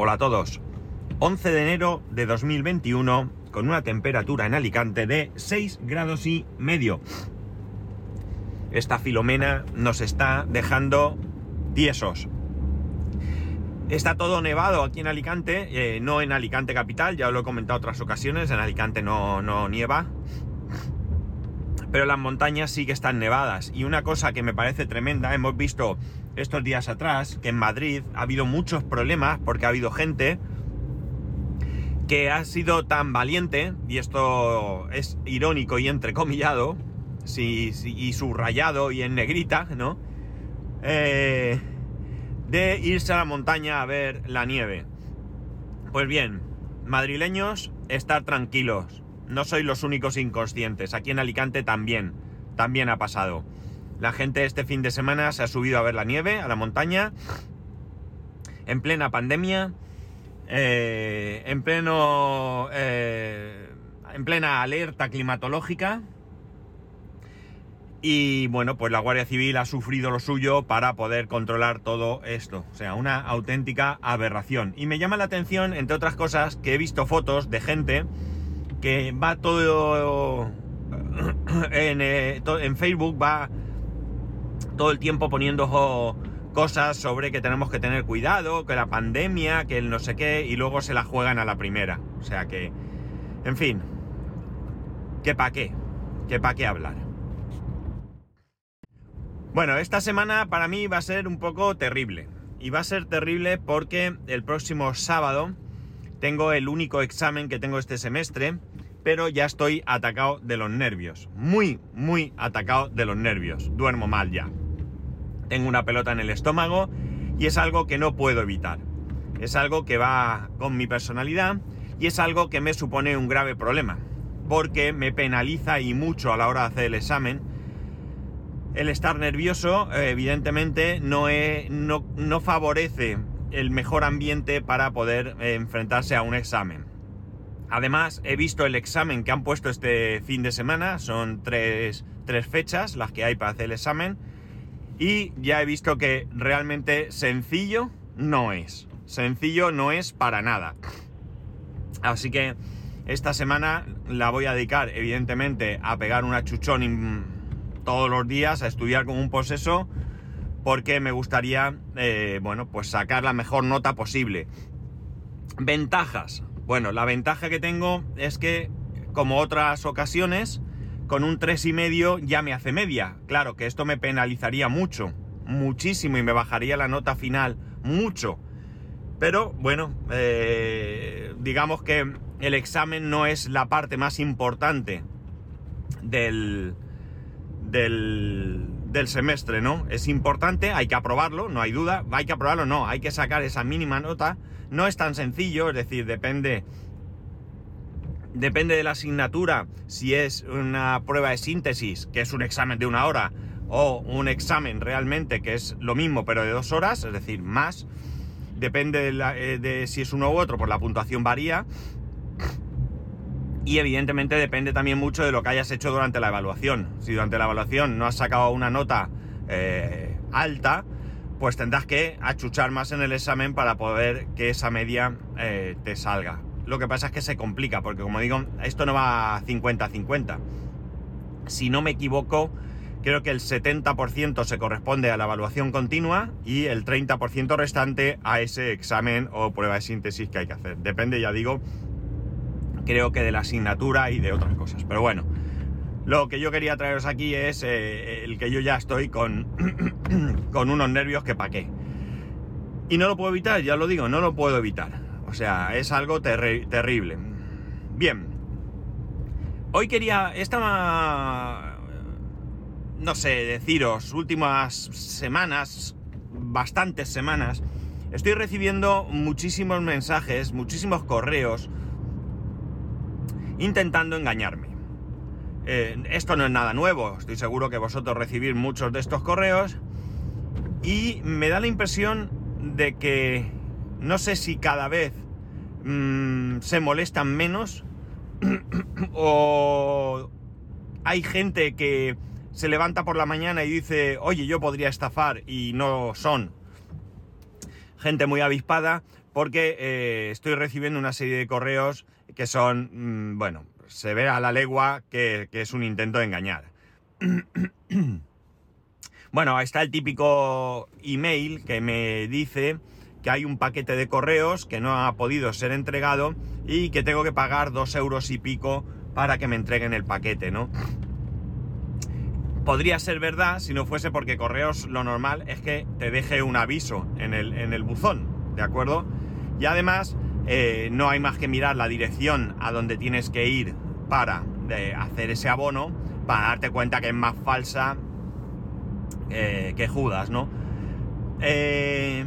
Hola a todos. 11 de enero de 2021 con una temperatura en Alicante de 6 grados y medio. Esta filomena nos está dejando tiesos. Está todo nevado aquí en Alicante, eh, no en Alicante capital, ya lo he comentado otras ocasiones, en Alicante no, no nieva. Pero las montañas sí que están nevadas. Y una cosa que me parece tremenda, hemos visto estos días atrás que en Madrid ha habido muchos problemas porque ha habido gente que ha sido tan valiente, y esto es irónico y entrecomillado, y subrayado y en negrita, ¿no? Eh, de irse a la montaña a ver la nieve. Pues bien, madrileños, estar tranquilos. No sois los únicos inconscientes. Aquí en Alicante también, también ha pasado. La gente este fin de semana se ha subido a ver la nieve, a la montaña, en plena pandemia, eh, en pleno, eh, en plena alerta climatológica. Y bueno, pues la Guardia Civil ha sufrido lo suyo para poder controlar todo esto. O sea, una auténtica aberración. Y me llama la atención, entre otras cosas, que he visto fotos de gente que va todo en, eh, en Facebook, va todo el tiempo poniendo cosas sobre que tenemos que tener cuidado, que la pandemia, que el no sé qué, y luego se la juegan a la primera. O sea que, en fin, que pa' qué, que pa' qué hablar. Bueno, esta semana para mí va a ser un poco terrible. Y va a ser terrible porque el próximo sábado tengo el único examen que tengo este semestre, pero ya estoy atacado de los nervios. Muy, muy atacado de los nervios. Duermo mal ya tengo una pelota en el estómago y es algo que no puedo evitar. Es algo que va con mi personalidad y es algo que me supone un grave problema, porque me penaliza y mucho a la hora de hacer el examen. El estar nervioso, evidentemente, no, no, no favorece el mejor ambiente para poder eh, enfrentarse a un examen. Además, he visto el examen que han puesto este fin de semana, son tres, tres fechas las que hay para hacer el examen y ya he visto que realmente sencillo no es. Sencillo no es para nada. Así que esta semana la voy a dedicar, evidentemente, a pegar una chuchón todos los días, a estudiar como un poseso, porque me gustaría, eh, bueno, pues sacar la mejor nota posible. Ventajas. Bueno, la ventaja que tengo es que, como otras ocasiones, con un 3,5 ya me hace media. Claro que esto me penalizaría mucho, muchísimo y me bajaría la nota final mucho. Pero bueno, eh, digamos que el examen no es la parte más importante del, del, del semestre, ¿no? Es importante, hay que aprobarlo, no hay duda, hay que aprobarlo, no, hay que sacar esa mínima nota. No es tan sencillo, es decir, depende depende de la asignatura, si es una prueba de síntesis, que es un examen de una hora, o un examen realmente que es lo mismo pero de dos horas, es decir, más. Depende de, eh, si es uno u otro, pues la puntuación varía. Y evidentemente depende también mucho de lo que hayas hecho durante la evaluación. Si durante la evaluación no has sacado una nota eh, alta, pues tendrás que achuchar más en el examen para poder que esa media eh, te salga. Lo que pasa es que se complica, porque como digo, esto no va 50-50. Si no me equivoco, creo que el 70% se corresponde a la evaluación continua y el 30% restante a ese examen o prueba de síntesis que hay que hacer. Depende, ya digo, creo que de la asignatura y de otras cosas. Pero bueno, lo que yo quería traeros aquí es eh, el que yo ya estoy con, con unos nervios que pa' qué. Y no lo puedo evitar, ya lo digo, no lo puedo evitar. O sea, es algo terrible. Bien. Hoy quería, esta, no sé, deciros, últimas semanas, bastantes semanas, estoy recibiendo muchísimos mensajes, muchísimos correos, intentando engañarme. Eh, esto no es nada nuevo, estoy seguro que vosotros recibís muchos de estos correos y me da la impresión de que no sé si cada vez mm, se molestan menos o hay gente que se levanta por la mañana y dice, oye, yo podría estafar y no son. gente muy avispada porque eh, estoy recibiendo una serie de correos que son, mm, bueno, se ve a la legua que, es un intento de engañar. bueno, está el típico email que me dice que hay un paquete de correos que no ha podido ser entregado y que tengo que pagar dos euros y pico para que me entreguen el paquete, ¿no? Podría ser verdad si no fuese porque correos lo normal es que te deje un aviso en el, en el buzón, ¿de acuerdo? Y además eh, no hay más que mirar la dirección a donde tienes que ir para hacer ese abono para darte cuenta que es más falsa eh, que Judas, ¿no? Eh,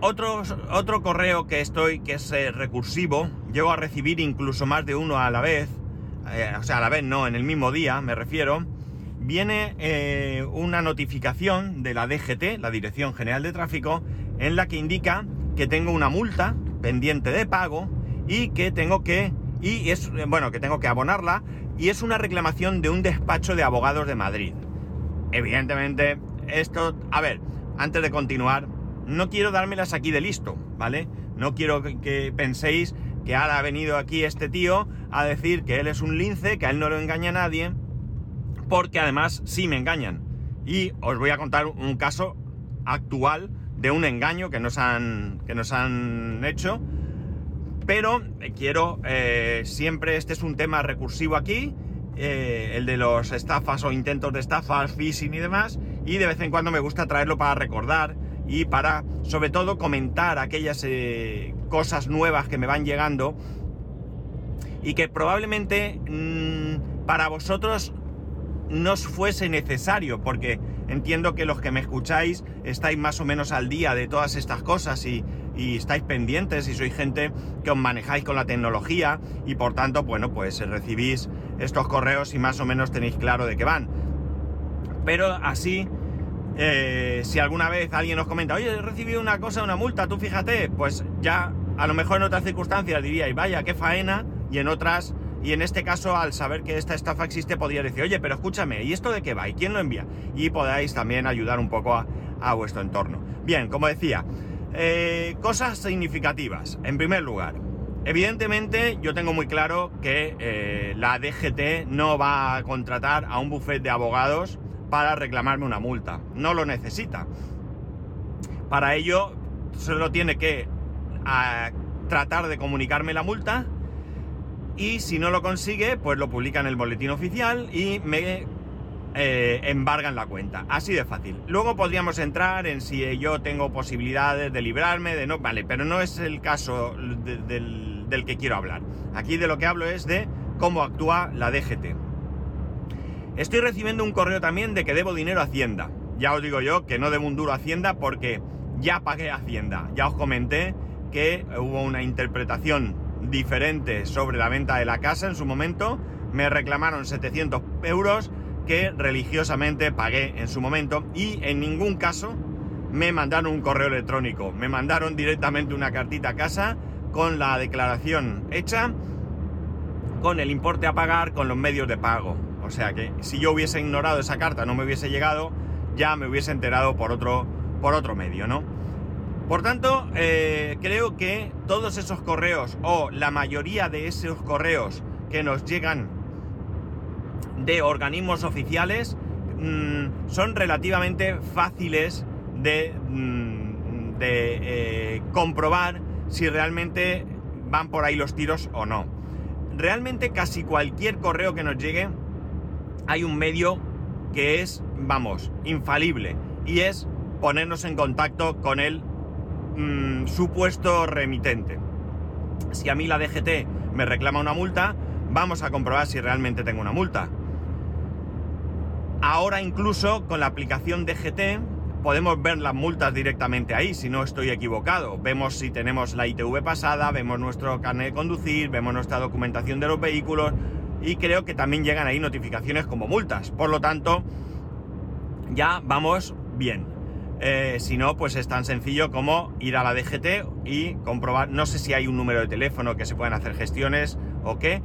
otro, correo que estoy, que es eh, recursivo, llego a recibir incluso más de uno a la vez, eh, o sea, a la vez no, en el mismo día, me refiero, viene eh, una notificación de la DGT, la Dirección General de Tráfico, en la que indica que tengo una multa pendiente de pago y que tengo que, y es, bueno, que tengo que abonarla, y es una reclamación de un despacho de abogados de Madrid. Evidentemente, esto, a ver, antes de continuar, no quiero dármelas aquí de listo, ¿vale? No quiero que, penséis que ahora ha venido aquí este tío a decir que él es un lince, que a él no lo engaña nadie, porque además sí me engañan. Y os voy a contar un caso actual de un engaño que nos han, que nos han hecho. Pero quiero, eh, siempre este es un tema recursivo aquí, eh, el de los estafas o intentos de estafas, phishing y demás, y de vez en cuando me gusta traerlo para recordar y para, sobre todo, comentar aquellas eh, cosas nuevas que me van llegando y que probablemente mm, para vosotros no os fuese necesario, porque entiendo que los que me escucháis estáis más o menos al día de todas estas cosas y, y estáis pendientes y sois gente que os manejáis con la tecnología y por tanto, bueno, pues recibís estos correos y más o menos tenéis claro de qué van. Pero así eh, si alguna vez alguien nos comenta, oye, he recibido una cosa, una multa, tú fíjate, pues ya a lo mejor en otras circunstancias diría, y vaya, qué faena, y en otras, y en este caso, al saber que esta estafa existe, podría decir, oye, pero escúchame, ¿y esto de qué va? ¿Y quién lo envía? Y podáis también ayudar un poco a, vuestro entorno. Bien, como decía, eh, cosas significativas. En primer lugar, evidentemente yo tengo muy claro que eh, la DGT no va a contratar a un buffet de abogados para reclamarme una multa. No lo necesita. Para ello, solo tiene que tratar de comunicarme la multa y si no lo consigue, pues lo publica en el boletín oficial y me eh, embargan la cuenta. Así de fácil. Luego podríamos entrar en si yo tengo posibilidades de librarme, de no, vale, pero no es el caso del, del que quiero hablar. Aquí de lo que hablo es de cómo actúa la DGT. Estoy recibiendo un correo también de que debo dinero a Hacienda. Ya os digo yo que no debo un duro a Hacienda porque ya pagué a Hacienda. Ya os comenté que hubo una interpretación diferente sobre la venta de la casa en su momento. Me reclamaron 700 euros que religiosamente pagué en su momento y en ningún caso me mandaron un correo electrónico. Me mandaron directamente una cartita a casa con la declaración hecha, con el importe a pagar, con los medios de pago. O sea que si yo hubiese ignorado esa carta, no me hubiese llegado, ya me hubiese enterado por otro, por otro medio, ¿no? Por tanto, eh, creo que todos esos correos, o la mayoría de esos correos que nos llegan de organismos oficiales, mm, son relativamente fáciles de, mm, eh, comprobar si realmente van por ahí los tiros o no. Realmente casi cualquier correo que nos llegue hay un medio que es, vamos, infalible, y es ponernos en contacto con el mm, supuesto remitente. Si a mí la DGT me reclama una multa, vamos a comprobar si realmente tengo una multa. Ahora incluso con la aplicación DGT podemos ver las multas directamente ahí, si no estoy equivocado. Vemos si tenemos la ITV pasada, vemos nuestro carnet de conducir, vemos nuestra documentación de los vehículos, y creo que también llegan ahí notificaciones como multas. Por lo tanto, ya vamos bien. Eh, si no, pues es tan sencillo como ir a la DGT y comprobar, no sé si hay un número de teléfono que se puedan hacer gestiones o qué.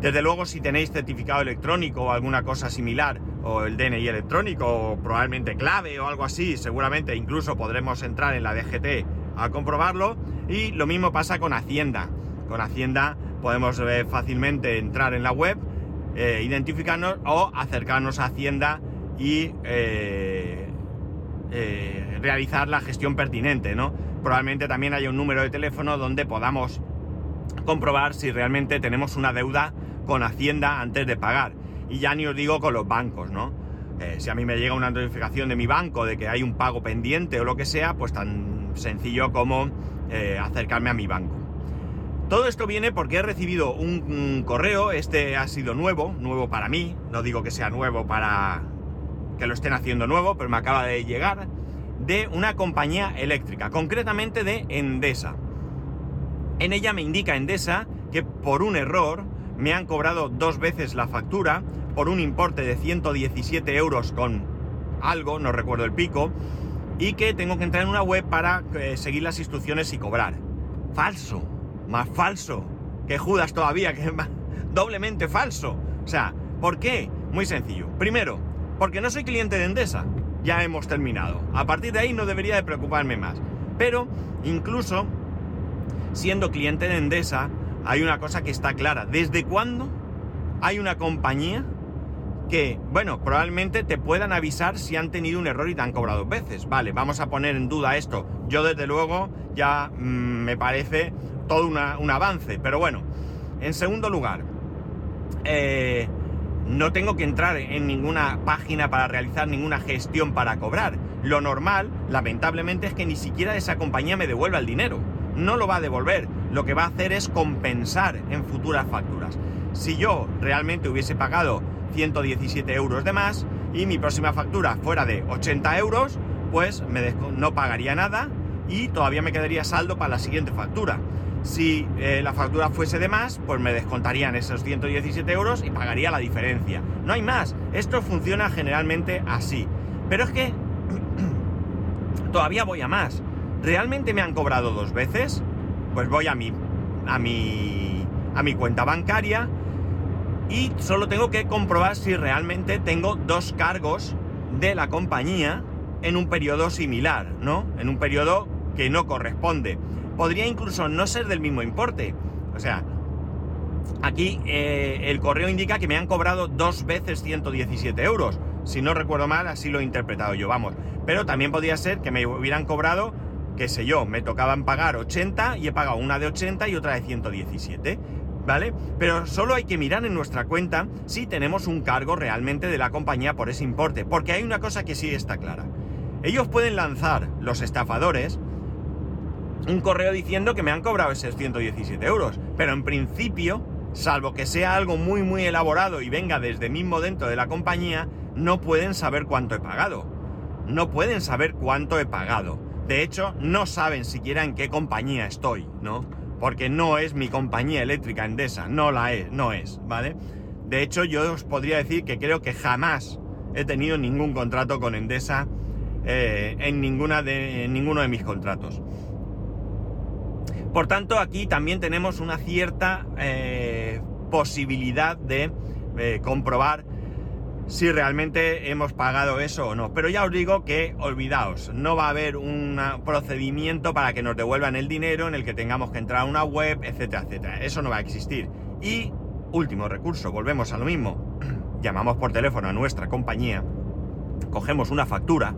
Desde luego, si tenéis certificado electrónico o alguna cosa similar, o el DNI electrónico, o probablemente clave o algo así, seguramente incluso podremos entrar en la DGT a comprobarlo. Y lo mismo pasa con Hacienda. Con Hacienda podemos eh, fácilmente entrar en la web, eh, identificarnos o acercarnos a Hacienda y eh, realizar la gestión pertinente, ¿no? Probablemente también haya un número de teléfono donde podamos comprobar si realmente tenemos una deuda con Hacienda antes de pagar. Y ya ni os digo con los bancos, ¿no? Eh, si a mí me llega una notificación de mi banco de que hay un pago pendiente o lo que sea, pues tan sencillo como eh, acercarme a mi banco. Todo esto viene porque he recibido un, correo, este ha sido nuevo, nuevo para mí, no digo que sea nuevo para que lo estén haciendo nuevo, pero me acaba de llegar, de una compañía eléctrica, concretamente de Endesa. En ella me indica Endesa que por un error me han cobrado dos veces la factura por un importe de 117 euros con algo, no recuerdo el pico, y que tengo que entrar en una web para eh, seguir las instrucciones y cobrar. Falso, más falso que Judas todavía, que es doblemente falso. O sea, ¿por qué? Muy sencillo. Primero, porque no soy cliente de Endesa. Ya hemos terminado. A partir de ahí no debería de preocuparme más. Pero incluso siendo cliente de Endesa, hay una cosa que está clara. ¿Desde cuándo hay una compañía que, bueno, probablemente te puedan avisar si han tenido un error y te han cobrado dos veces? Vale, vamos a poner en duda esto. Yo desde luego ya mm, me parece todo un avance. Pero bueno, en segundo lugar, eh, no tengo que entrar en ninguna página para realizar ninguna gestión para cobrar. Lo normal, lamentablemente, es que ni siquiera esa compañía me devuelva el dinero no lo va a devolver, lo que va a hacer es compensar en futuras facturas. Si yo realmente hubiese pagado 117 euros de más y mi próxima factura fuera de 80 euros, pues no pagaría nada y todavía me quedaría saldo para la siguiente factura. Si eh, la factura fuese de más, pues me descontarían esos 117 euros y pagaría la diferencia. No hay más. Esto funciona generalmente así. Pero es que todavía voy a más. ¿Realmente me han cobrado dos veces? Pues voy a mi, a mi, a mi cuenta bancaria y solo tengo que comprobar si realmente tengo dos cargos de la compañía en un periodo similar, ¿no? En un periodo que no corresponde. Podría incluso no ser del mismo importe. O sea, aquí eh, el correo indica que me han cobrado dos veces 117 euros. Si no recuerdo mal, así lo he interpretado yo, vamos. Pero también podría ser que me hubieran cobrado qué sé yo, me tocaban pagar 80 y he pagado una de 80 y otra de 117, ¿vale? Pero solo hay que mirar en nuestra cuenta si tenemos un cargo realmente de la compañía por ese importe, porque hay una cosa que sí está clara. Ellos pueden lanzar, los estafadores, un correo diciendo que me han cobrado esos 117 euros, pero en principio, salvo que sea algo muy muy elaborado y venga desde mismo dentro de la compañía, no pueden saber cuánto he pagado. No pueden saber cuánto he pagado. De hecho, no saben siquiera en qué compañía estoy, ¿no? Porque no es mi compañía eléctrica Endesa, no la es, no es, ¿vale? De hecho, yo os podría decir que creo que jamás he tenido ningún contrato con Endesa eh, en, ninguna de, ninguno de mis contratos. Por tanto, aquí también tenemos una cierta eh, posibilidad de eh, comprobar si realmente hemos pagado eso o no. Pero ya os digo que olvidaos, no va a haber un procedimiento para que nos devuelvan el dinero en el que tengamos que entrar a una web, etcétera, etcétera. Eso no va a existir. Y último recurso, volvemos a lo mismo. Llamamos por teléfono a nuestra compañía, cogemos una factura,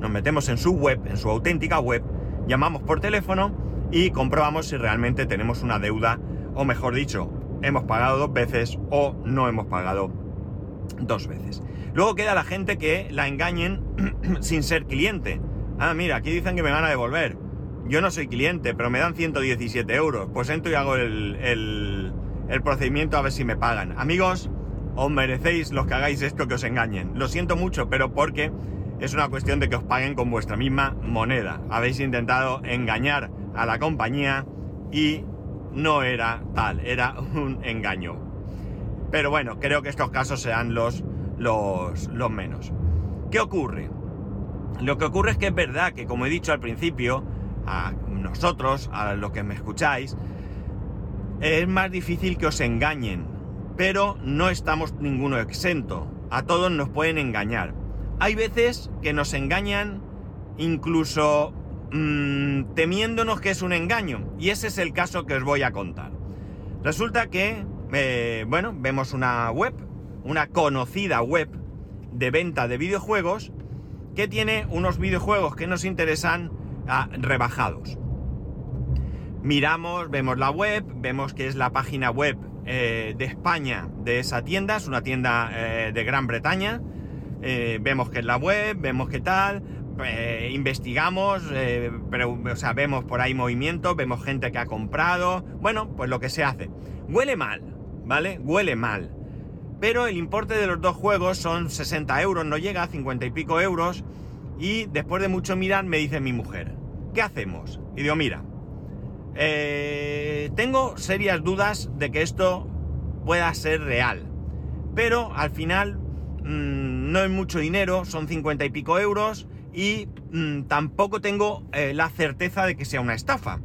nos metemos en su web, en su auténtica web, llamamos por teléfono y comprobamos si realmente tenemos una deuda, o mejor dicho, hemos pagado dos veces o no hemos pagado dos veces. Luego queda la gente que la engañen sin ser cliente. Ah, mira, aquí dicen que me van a devolver. Yo no soy cliente, pero me dan 117 euros. Pues entro y hago el, el, procedimiento a ver si me pagan. Amigos, os merecéis los que hagáis esto que os engañen. Lo siento mucho, pero porque es una cuestión de que os paguen con vuestra misma moneda. Habéis intentado engañar a la compañía y no era tal, era un engaño. Pero bueno, creo que estos casos sean los, los, los menos. ¿Qué ocurre? Lo que ocurre es que es verdad que, como he dicho al principio, a nosotros, a los que me escucháis, es más difícil que os engañen, pero no estamos ninguno exento. a todos nos pueden engañar. Hay veces que nos engañan incluso mm, temiéndonos que es un engaño. Y ese es el caso que os voy a contar. Resulta que, eh, bueno, vemos una web, una conocida web de venta de videojuegos que tiene unos videojuegos que nos interesan ah, rebajados. Miramos, vemos la web, vemos que es la página web eh, de España de esa tienda, es una tienda eh, de Gran Bretaña. Vemos que es la web, vemos qué tal, investigamos, pero, o sea, vemos por ahí movimientos, vemos gente que ha comprado. Bueno, pues lo que se hace. Huele mal, ¿vale? Huele mal. Pero el importe de los dos juegos son 60 euros, no llega a 50 y pico euros. Y después de mucho mirar me dice mi mujer, ¿qué hacemos? Y digo, mira, eh, tengo serias dudas de que esto pueda ser real. Pero al final mm, no es mucho dinero, son 50 y pico euros y mm, tampoco tengo eh, la certeza de que sea una estafa.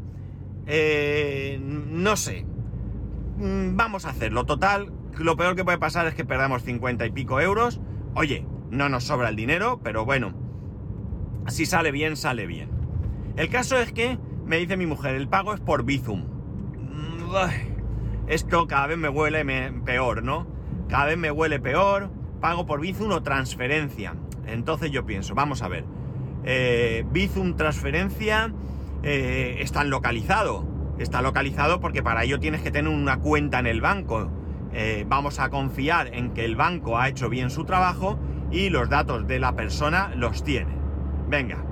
Eh, no sé. Mm, vamos a hacerlo. Total, lo peor que puede pasar es que perdamos 50 y pico euros. Oye, no nos sobra el dinero, pero bueno, si sale bien, sale bien. El caso es que me dice mi mujer, el pago es por Bizum. Esto cada vez me huele peor, ¿no? Cada vez me huele peor. Pago por Bizum o transferencia. Entonces yo pienso, vamos a ver. Eh, Bizum transferencia eh, está localizado. Está localizado porque para ello tienes que tener una cuenta en el banco. Eh, vamos a confiar en que el banco ha hecho bien su trabajo y los datos de la persona los tiene. Venga,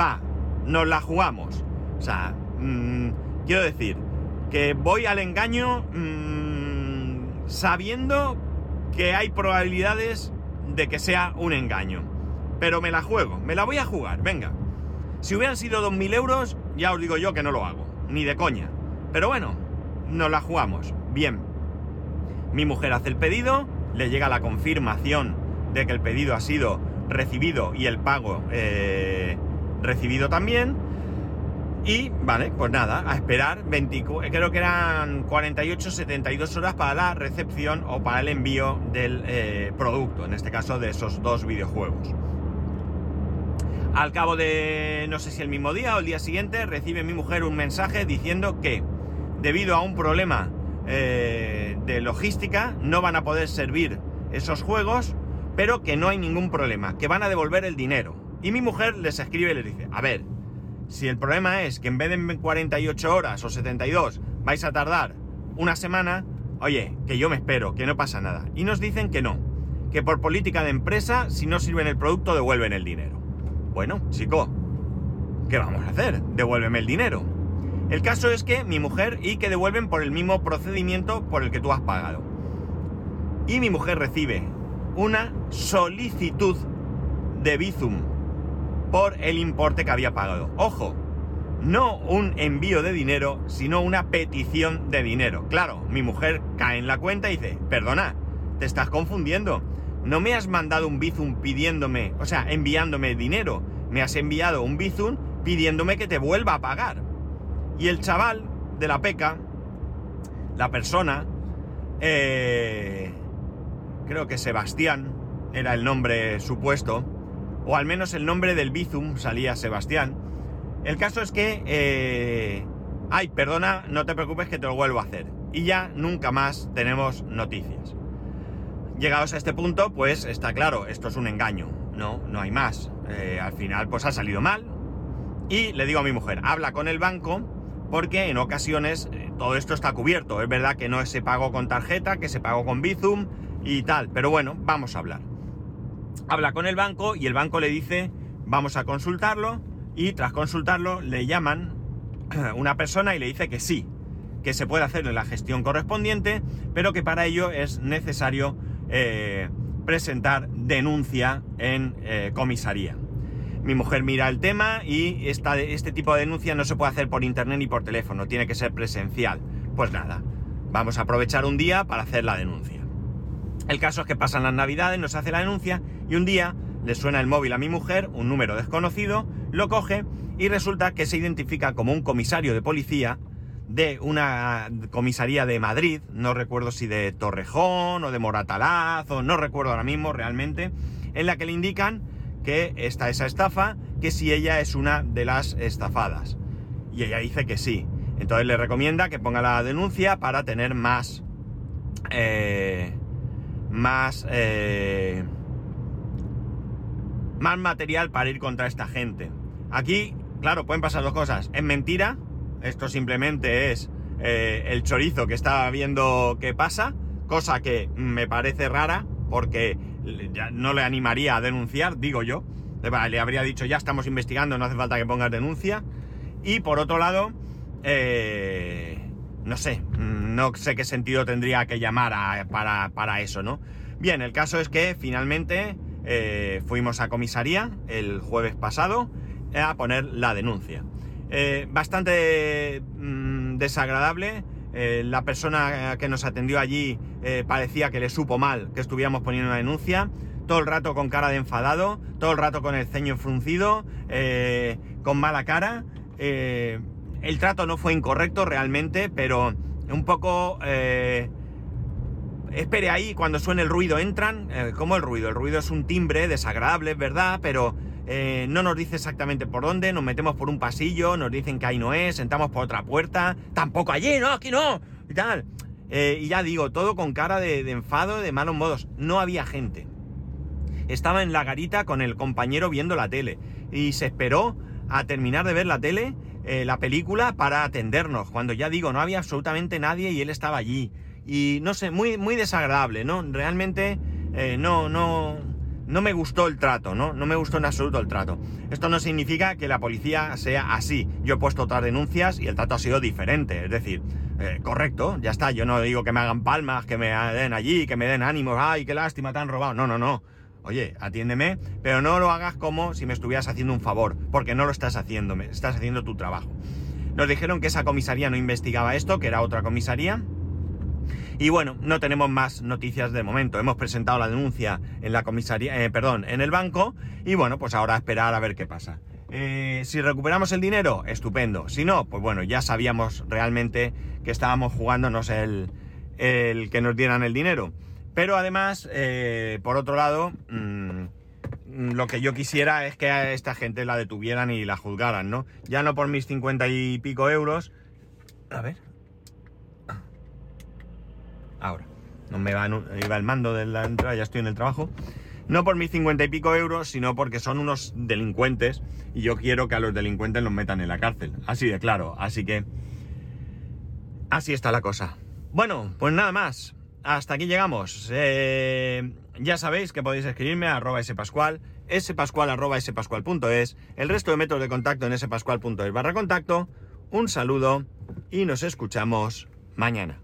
va, nos la jugamos. O sea, mm, quiero decir que voy al engaño mmm, sabiendo que hay probabilidades de que sea un engaño. Pero me la juego, me la voy a jugar, venga. Si hubieran sido 2.000 euros, ya os digo yo que no lo hago, ni de coña. Pero bueno, nos la jugamos. Bien. Mi mujer hace el pedido, le llega la confirmación de que el pedido ha sido recibido y el pago eh, recibido también. Y vale, pues nada, a esperar 24, creo que eran 48, 72 horas para la recepción o para el envío del eh, producto, en este caso de esos dos videojuegos. Al cabo de, no sé si el mismo día o el día siguiente, recibe mi mujer un mensaje diciendo que debido a un problema eh, de logística no van a poder servir esos juegos, pero que no hay ningún problema, que van a devolver el dinero. Y mi mujer les escribe y les dice, a ver, si el problema es que en vez de 48 horas o 72 vais a tardar una semana, oye, que yo me espero, que no pasa nada. Y nos dicen que no, que por política de empresa, si no sirven el producto, devuelven el dinero. Bueno, chico, ¿qué vamos a hacer? Devuélveme el dinero. El caso es que mi mujer y que devuelven por el mismo procedimiento por el que tú has pagado. Y mi mujer recibe una solicitud de Bizum por el importe que había pagado. Ojo, no un envío de dinero, sino una petición de dinero. Claro, mi mujer cae en la cuenta y dice, perdona, te estás confundiendo. No me has mandado un Bizum pidiéndome, o sea, enviándome dinero. Me has enviado un Bizum pidiéndome que te vuelva a pagar. Y el chaval de la peca, la persona, eh, creo que Sebastián era el nombre supuesto, o al menos el nombre del Bizum salía Sebastián. El caso es que... Eh, ay, perdona, no te preocupes que te lo vuelvo a hacer. Y ya nunca más tenemos noticias. Llegados a este punto, pues está claro, esto es un engaño. No, no hay más. Eh, al final, pues ha salido mal. Y le digo a mi mujer, habla con el banco porque en ocasiones eh, todo esto está cubierto. Es verdad que no se pagó con tarjeta, que se pagó con Bizum y tal. Pero bueno, vamos a hablar habla con el banco y el banco le dice, vamos a consultarlo, y tras consultarlo le llaman una persona y le dice que sí, que se puede hacer la gestión correspondiente, pero que para ello es necesario eh, presentar denuncia en eh, comisaría. Mi mujer mira el tema y esta, este tipo de denuncia no se puede hacer por internet ni por teléfono, tiene que ser presencial. Pues nada, vamos a aprovechar un día para hacer la denuncia. El caso es que pasan las navidades, nos hace la denuncia y un día le suena el móvil a mi mujer, un número desconocido, lo coge y resulta que se identifica como un comisario de policía de una comisaría de Madrid, no recuerdo si de Torrejón o de Moratalaz, o no recuerdo ahora mismo realmente, en la que le indican que está esa estafa, que si ella es una de las estafadas. Y ella dice que sí. Entonces le recomienda que ponga la denuncia para tener más... Eh, más... Eh, más material para ir contra esta gente. Aquí, claro, pueden pasar dos cosas. Es mentira, esto simplemente es eh, el chorizo que está viendo que pasa, cosa que me parece rara porque no le animaría a denunciar, digo yo. Le habría dicho, ya estamos investigando, no hace falta que pongas denuncia. Y por otro lado, eh, no sé, no sé qué sentido tendría que llamar para, para, eso, ¿no? Bien, el caso es que finalmente eh, fuimos a comisaría el jueves pasado a poner la denuncia. Eh, bastante mm, desagradable. Eh, la persona que nos atendió allí parecía que le supo mal que estuviéramos poniendo una denuncia. Todo el rato con cara de enfadado, todo el rato con el ceño fruncido, con mala cara. el trato no fue incorrecto realmente, pero un poco espere ahí, cuando suene el ruido entran. Eh, ¿Cómo el ruido? El ruido es un timbre desagradable, es verdad, pero eh, no nos dice exactamente por dónde. Nos metemos por un pasillo, nos dicen que ahí no es, entramos por otra puerta. Tampoco allí, no, aquí no, y tal. Eh, y ya digo, todo con cara de, de enfado, de malos modos. No había gente. Estaba en la garita con el compañero viendo la tele y se esperó a terminar de ver la tele, la película, para atendernos. Cuando ya digo, no había absolutamente nadie y él estaba allí y no sé, muy, muy desagradable, ¿no? Realmente eh, no, no, no me gustó el trato, ¿no? No me gustó en absoluto el trato. Esto no significa que la policía sea así. Yo he puesto otras denuncias y el trato ha sido diferente. Es decir, eh, correcto, ya está. Yo no digo que me hagan palmas, que me den allí, que me den ánimos, ay, qué lástima, te han robado. No, no, no. Oye, atiéndeme, pero no lo hagas como si me estuvieras haciendo un favor, porque no lo estás haciendo, estás haciendo tu trabajo. Nos dijeron que esa comisaría no investigaba esto, que era otra comisaría, y bueno, no tenemos más noticias de momento. Hemos presentado la denuncia en la comisaría, eh, perdón, en el banco. Y bueno, pues ahora esperar a ver qué pasa. Eh, si recuperamos el dinero, estupendo. Si no, pues bueno, ya sabíamos realmente que estábamos jugándonos el, el que nos dieran el dinero. Pero además, eh, por otro lado, mm, lo que yo quisiera es que a esta gente la detuvieran y la juzgaran, ¿no? Ya no por mis cincuenta y pico euros. A ver, ahora. No me va, iba el mando de la entrada, ya estoy en el trabajo. No por mis cincuenta y pico euros, sino porque son unos delincuentes y yo quiero que a los delincuentes los metan en la cárcel. Así de claro. Así que... Así está la cosa. Bueno, pues nada más. Hasta aquí llegamos. Eh, ya sabéis que podéis escribirme a arroba spascual, spascual el resto de métodos de contacto en spascual.es barra contacto. Un saludo y nos escuchamos mañana.